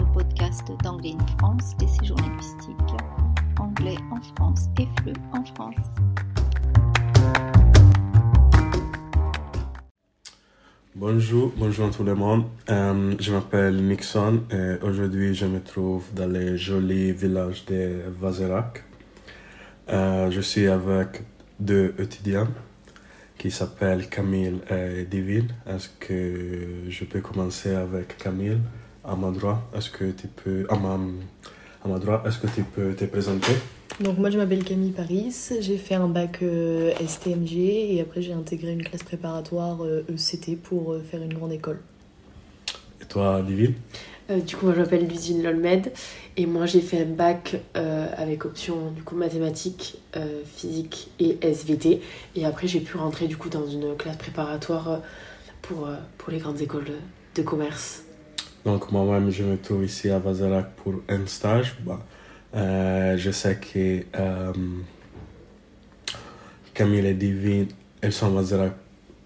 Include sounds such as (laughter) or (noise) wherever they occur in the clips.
le podcast d'Anglais in France des séjours linguistiques. Anglais en France et FLE en France. Bonjour, bonjour tout le monde. Euh, je m'appelle Nixon et aujourd'hui je me trouve dans le joli village de Vazerac. Euh, je suis avec deux étudiants qui s'appellent Camille et Divine. Est-ce que je peux commencer avec Camille? À ma droite Est-ce que tu peux à ma, à ma droite Est-ce que tu peux te présenter? Donc moi je m'appelle Camille Paris, j'ai fait un bac euh, STMG et après j'ai intégré une classe préparatoire euh, ECT pour euh, faire une grande école. Et toi, Euh, du coup, moi je m'appelle Ludine Lolmed et moi j'ai fait un bac euh, avec option du coup mathématiques, euh, physique et SVT. Et après j'ai pu rentrer du coup dans une classe préparatoire pour, euh, pour les grandes écoles de commerce. Donc moi-même, je me trouve ici à Vazarac pour un stage. Bah, euh, je sais que euh, Camille et Divine, elles sont à Vazarac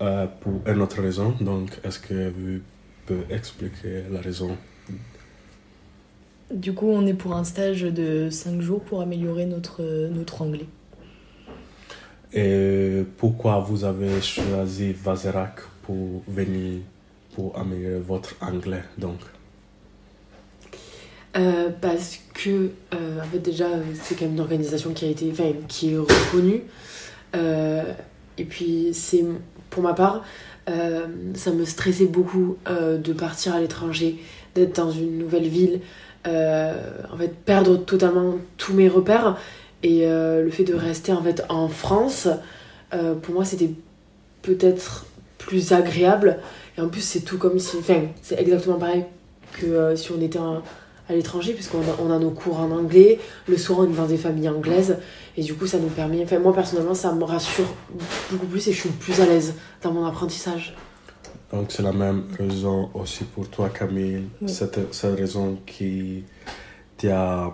euh, pour une autre raison. Donc, est-ce que vous pouvez expliquer la raison? Du coup on est pour un stage de 5 jours pour améliorer notre, notre anglais. Et pourquoi vous avez choisi Vazarac pour venir pour améliorer votre anglais donc. Euh, parce que euh, en fait déjà euh, c'est quand même une organisation qui a été enfin qui est reconnue. Et puis c'est pour ma part ça me stressait beaucoup de partir à l'étranger d'être dans une nouvelle ville. En fait perdre totalement tous mes repères et le fait de rester en fait en France pour moi c'était peut-être plus agréable et en plus c'est tout comme si enfin c'est exactement pareil que euh, si on était à l'étranger puisqu'on a, on a nos cours en anglais le soir on est dans des familles anglaises et du coup ça nous permet enfin moi personnellement ça me rassure beaucoup plus et je suis plus à l'aise dans mon apprentissage Donc c'est la même raison aussi pour toi Camille, Oui. cette, cette raison qui t'a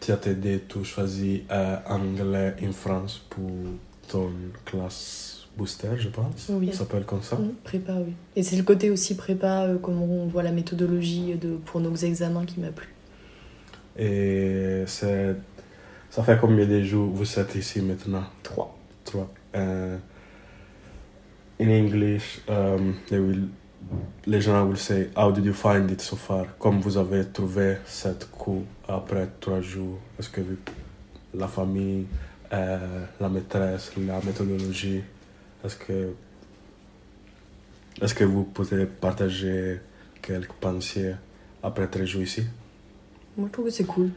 t'a aidé à choisir euh, anglais en France pour ton classe? Booster, je pense. Oui. Ça s'appelle comme ça. Mm, Prépa oui. Et c'est le côté aussi prépa, euh, comment on voit la méthodologie de, pour nos examens qui m'a plu. Et ça fait combien de jours vous êtes ici maintenant? 3. Trois. Uh, in English, um, they will, les gens will say, How did you find it so far? Comme vous avez trouvé cette cours après trois jours, est-ce que la famille, euh, la maîtresse, la méthodologie, est-ce que, est-ce que vous pouvez partager quelques pensées après trois jours ici? Moi je trouve que c'est cool.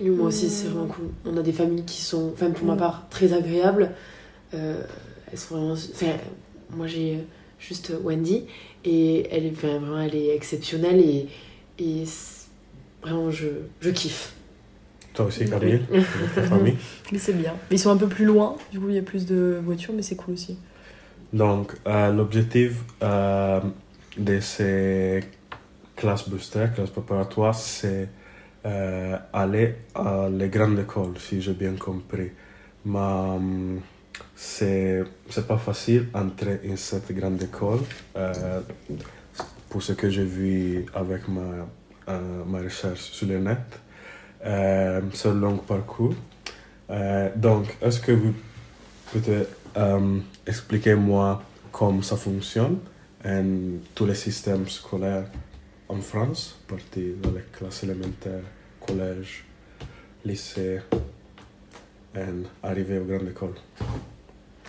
Et moi aussi, Mm. c'est vraiment cool. On a des familles qui sont, enfin pour ma Mm. part, très agréables. Euh, elles sont vraiment. Enfin, moi j'ai juste Wendy et elle est enfin, vraiment, elle est exceptionnelle et, et vraiment je, je kiffe. Toi aussi, avec ta (laughs) famille? Mais c'est bien. Ils sont un peu plus loin, du coup il y a plus de voitures, mais c'est cool aussi. Donc, euh, l'objectif euh, de ces classes booster, classes préparatoires, c'est euh, aller à les grandes écoles, si j'ai bien compris. Mais c'est c'est pas facile d'entrer dans cette grande école. euh, pour ce que j'ai vu avec ma, ma recherche sur le net. C'est un long parcours. Donc, est-ce que vous pouvez euh, expliquer-moi comment ça fonctionne et tous les systèmes scolaires en France, partir dans les classes élémentaires, collège, lycée et arriver aux grandes écoles.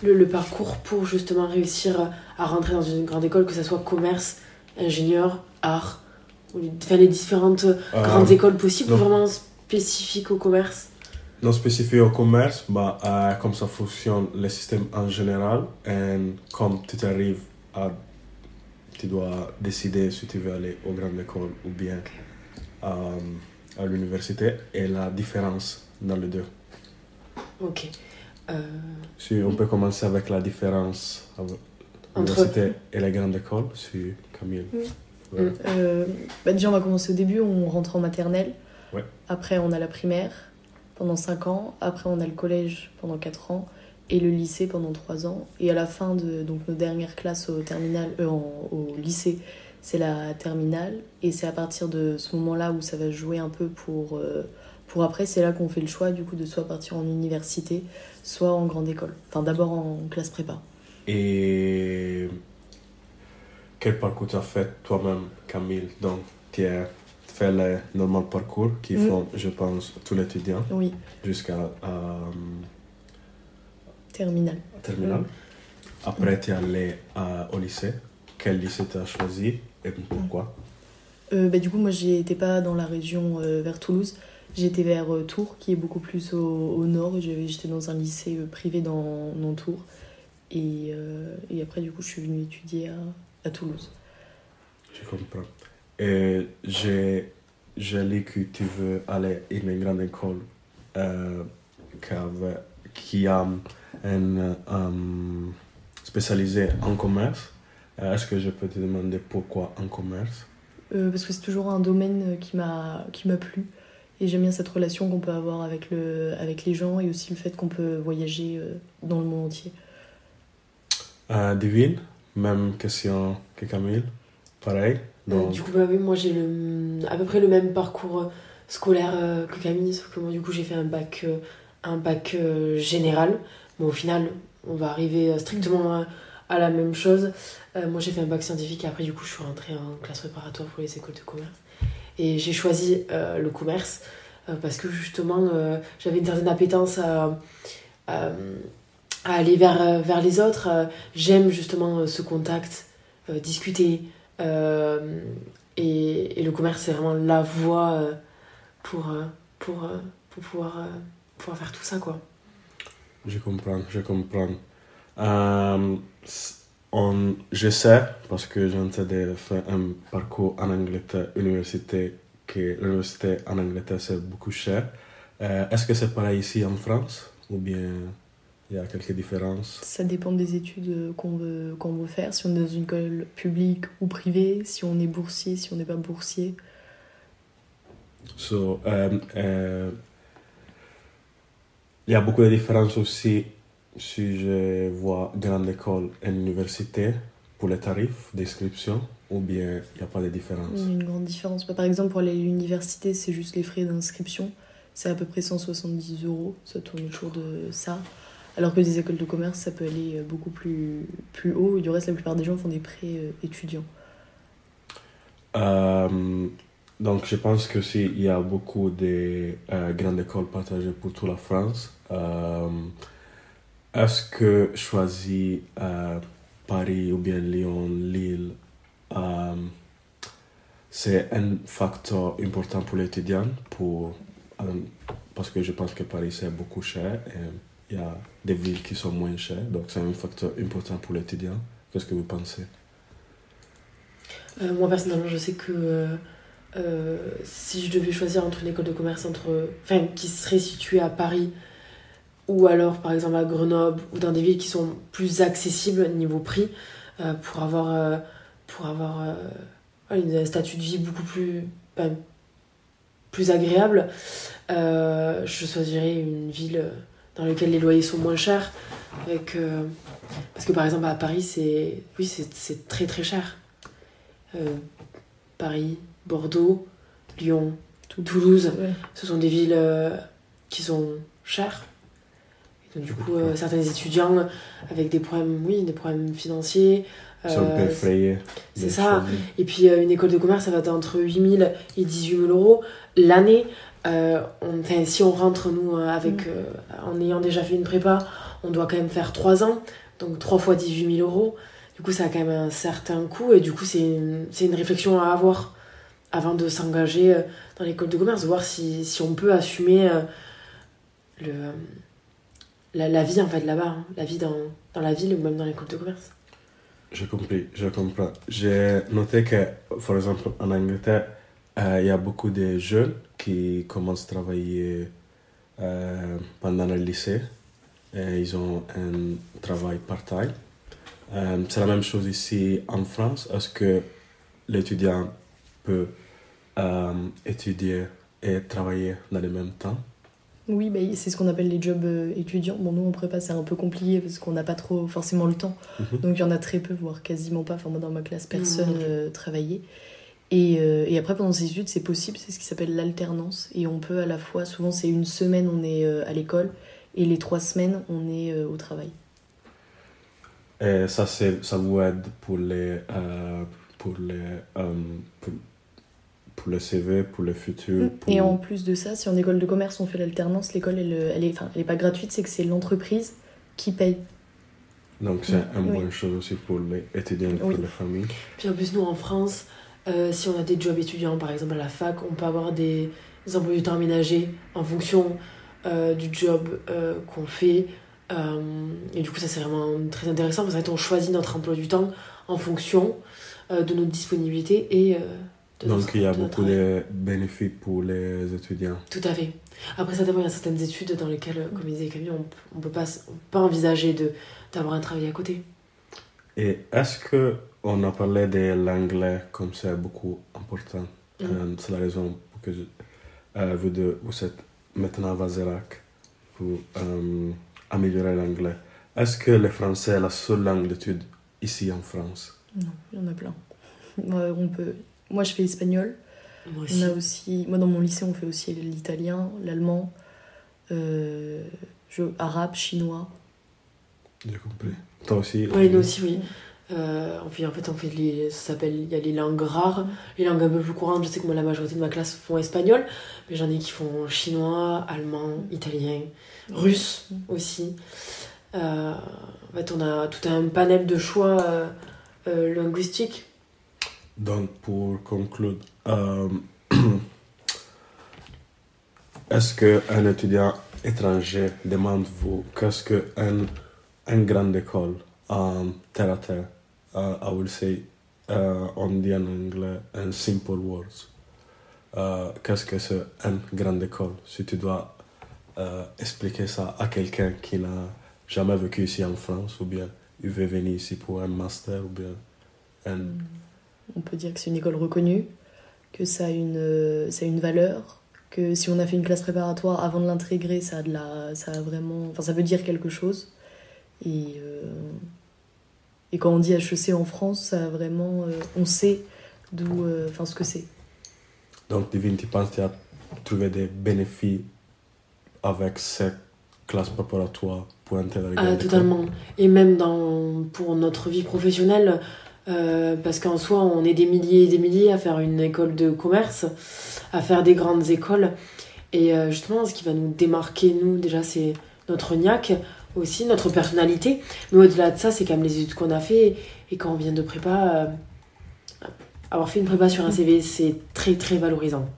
Le, le parcours pour justement réussir à rentrer dans une grande école, que ce soit commerce, ingénieur, art, enfin, les différentes grandes Euh, écoles possibles, donc- vraiment spécifiques au commerce. Non spécifique au commerce, bah, euh, comme ça fonctionne le système en général et comme tu arrives à... Tu dois décider si tu veux aller aux grandes écoles ou bien euh, à l'université et la différence dans les deux. Ok. Euh, Si on peut commencer avec la différence avec Entre- l'université et les grandes écoles, si Camille. Ouais. Mm. Euh, bah déjà, on va commencer au début, on rentre en maternelle. Ouais. Après, on a la primaire pendant 5 ans. Après, on a le collège pendant 4 ans. Et le lycée pendant 3 ans. Et à la fin de donc, nos dernières classes au, terminal, euh, au lycée, c'est la terminale. Et c'est à partir de ce moment-là où ça va jouer un peu pour, euh, pour après. C'est là qu'on fait le choix du coup de soit partir en université, soit en grande école. Enfin d'abord en classe prépa. Et quel parcours tu as fait toi-même, Camille Donc, tu fait le normal parcours qui Mm. font, je pense, tous les étudiants Oui, jusqu'à euh, terminale. terminale. Mm. Après, tu es allé euh, au lycée. Quel lycée tu as choisi et pourquoi? Euh, bah, du coup, moi, j'étais pas dans la région euh, vers Toulouse. J'étais vers Tours, qui est beaucoup plus au, au nord. J'étais dans un lycée privé dans, dans Tours. Et, et après, du coup, je suis venue étudier à, à Toulouse. Je comprends. Et j'ai j'ai lu que tu veux aller à une grande école euh, qui, avait- qui a un euh, spécialisé en commerce. Euh, Est-ce que je peux te demander pourquoi en commerce? Euh, parce que c'est toujours un domaine qui m'a qui m'a plu. Et j'aime bien cette relation qu'on peut avoir avec, le, avec les gens et aussi le fait qu'on peut voyager dans le monde entier. euh, Divine, même question que Camille. Pareil. Euh, du coup, bah oui, moi j'ai le, à peu près le même parcours euh, scolaire euh, que Camille, sauf que moi du coup j'ai fait un bac, euh, un bac général. Mais au final, on va arriver strictement à, à la même chose. Moi j'ai fait un bac scientifique et après du coup je suis rentrée en classe préparatoire pour les écoles de commerce. Et j'ai choisi le commerce parce que justement j'avais une certaine appétence à, à, à aller vers, vers les autres. J'aime justement ce contact, discuter. Euh, et, et le commerce, c'est vraiment la voie euh, pour, euh, pour, pour pouvoir, pouvoir faire tout ça, quoi. Je comprends, je comprends. Euh, on, je sais, parce que j'ai de faire un parcours en Angleterre, université, que l'université en Angleterre c'est beaucoup cher. Est-ce que c'est pareil ici en France ou bien il y a quelques différences Ça dépend des études euh, qu'on veut, qu'on veut faire, si on est dans une école publique ou privée, si on est boursier, si on n'est pas boursier. So, euh, euh, il y a beaucoup de différences aussi si je vois grande école et université pour les tarifs d'inscription ou bien il n'y a pas de différence Il y a une grande différence. Par exemple, pour aller à l'université, c'est juste les frais d'inscription. C'est à peu près 170 euros. Ça tourne autour de ça. Alors que des écoles de commerce, ça peut aller euh, beaucoup plus, plus haut. Du reste, la plupart des gens font des prêts euh, étudiants. Euh, donc, je pense que s'il y a beaucoup de grandes écoles partagées pour toute la France, est-ce que choisir Paris ou bien Lyon, Lille, c'est un facteur important pour l'étudiant pour, parce que je pense que Paris c'est beaucoup cher il y a des villes qui sont moins chères, donc c'est un facteur important pour l'étudiant. Qu'est-ce que vous pensez? Euh, moi, personnellement, je sais que euh, euh, si je devais choisir entre une école de commerce entre, enfin, qui serait située à Paris ou alors, par exemple, à Grenoble ou dans des villes qui sont plus accessibles niveau prix pour avoir, pour avoir un statut de vie beaucoup plus, plus agréable, je choisirais une ville dans laquelle les loyers sont moins chers. Avec, euh, parce que par exemple à Paris, c'est oui, c'est c'est très très cher. Euh, Paris, Bordeaux, Lyon, Toulouse, Ouais. ce sont des villes euh, qui sont chères. Et donc, du coup, euh, certains étudiants avec des problèmes, oui, des problèmes financiers. C'est euh, ça. et puis euh, une école de commerce, ça va être entre 8 000 et 18 000 euros l'année. Euh, on- enfin, si on rentre, nous, euh, avec, Mm. euh, en ayant déjà fait une prépa, on doit quand même faire 3 ans. Donc 3 fois 18 000 euros. Du coup, ça a quand même un certain coût. Et du coup, c'est une, c'est une réflexion à avoir avant de s'engager euh, dans l'école de commerce, de voir si, si on peut assumer euh, le, la, la vie en fait là-bas, hein. la vie dans, dans la ville ou même dans l'école de commerce. J'ai compris, je comprends. J'ai noté que, par exemple, en Angleterre, euh, il y a beaucoup de jeunes qui commencent à travailler euh, pendant le lycée. Et ils ont un travail part-time. Euh, c'est la même chose ici en France. Est-ce que l'étudiant peut euh, étudier et travailler dans le même temps? Oui, bah, c'est ce qu'on appelle les jobs euh, étudiants. Bon, nous, en prépa, c'est un peu compliqué parce qu'on n'a pas trop forcément le temps. Mhm. Donc, il y en a très peu, voire quasiment pas. Enfin, moi, dans ma classe, personne euh, travaillait. Et, euh, et après, pendant ces études, c'est possible, c'est ce qui s'appelle l'alternance. Et on peut à la fois, souvent, c'est une semaine, on est euh, à l'école, et les trois semaines, on est euh, au travail. Et ça, c'est- ça vous aide pour les, euh, pour les, euh, pour, pour le CV, pour le futur. Pour... Et en plus de ça, si en école de commerce, on fait l'alternance, l'école, elle, elle, est, enfin, elle est pas gratuite, c'est que c'est l'entreprise qui paye. Donc, c'est une Oui. bonne chose aussi pour les étudiants et pour Oui. les familles. Puis en plus, nous en France, euh, si on a des jobs étudiants, par exemple à la fac, on peut avoir des, des emplois du temps aménagés en fonction euh, du job euh, qu'on fait. Et du coup, ça c'est vraiment très intéressant parce qu'en fait, on choisit notre emploi du temps en fonction de notre disponibilité et de Donc, notre- il y a de beaucoup de bénéfices pour les étudiants. Tout à fait. Après, ça dépend, il y a certaines études dans lesquelles, comme disait Camille, on on peut pas, envisager d'avoir un travail à côté. Et est-ce que on a parlé de l'anglais comme c'est beaucoup important? Mhm. Euh, C'est la raison pour que je, euh, vous, deux, vous êtes maintenant à Vazerac pour euh, améliorer l'anglais. Est-ce que le français est la seule langue d'étude ici en France? Non, il y en a plein. Ouais, (laughs) on peut... Moi, je fais espagnol. Moi On aussi. a aussi, moi dans mon lycée, on fait aussi l'italien, l'allemand, euh, je- arabe, chinois. J'ai compris. Toi aussi Oui, nous aussi, oui. Euh, on fait, en fait, on fait les, ça s'appelle, il y a les langues rares, les langues un peu plus courantes. Je sais que moi, la majorité de ma classe font espagnol, mais j'en ai qui font chinois, allemand, italien, russe aussi. Euh, en fait, on a tout un panel de choix euh, euh, linguistiques. Donc, pour conclure, euh, (clears throat) est-ce qu'un étudiant étranger demande vous qu'est-ce qu'une une grande école en terre à terre, uh, I will say, uh, on en anglais, in simple words, Euh, qu'est-ce que c'est une grande école? Si tu dois euh, expliquer ça à quelqu'un qui n'a jamais vécu ici en France, ou bien il veut venir ici pour un master, ou bien un On peut dire que c'est une école reconnue, que ça a une, ça a une valeur, que si on a fait une classe préparatoire avant de l'intégrer, ça ça a vraiment, enfin ça veut dire quelque chose. Et euh, et quand on dit HEC en France, ça a vraiment, euh, on sait d'où, euh, enfin ce que c'est. Donc, Divine, tu penses que tu as trouvé des bénéfices avec cette classe préparatoire pour intégrer Ah, totalement. Et même dans, pour notre vie professionnelle, euh, parce qu'en soi, on est des milliers et des milliers à faire une école de commerce, à faire des grandes écoles. Et euh, justement, ce qui va nous démarquer, nous, déjà, c'est notre niaque, aussi notre personnalité. Mais au-delà de ça, c'est quand même les études qu'on a fait. Et quand on vient de prépa, euh, avoir fait une prépa sur un CV, c'est très, très valorisant.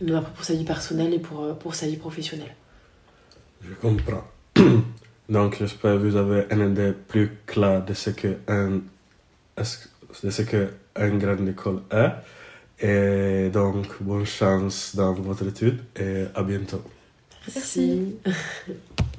Même après pour sa vie personnelle et pour, euh, pour sa vie professionnelle. Je comprends. (clears throat) Donc, j'espère que vous avez une idée plus claire de ce que un, de ce que une grande école est. Et donc, bonne chance dans votre étude et à bientôt. Merci. Merci. (laughs)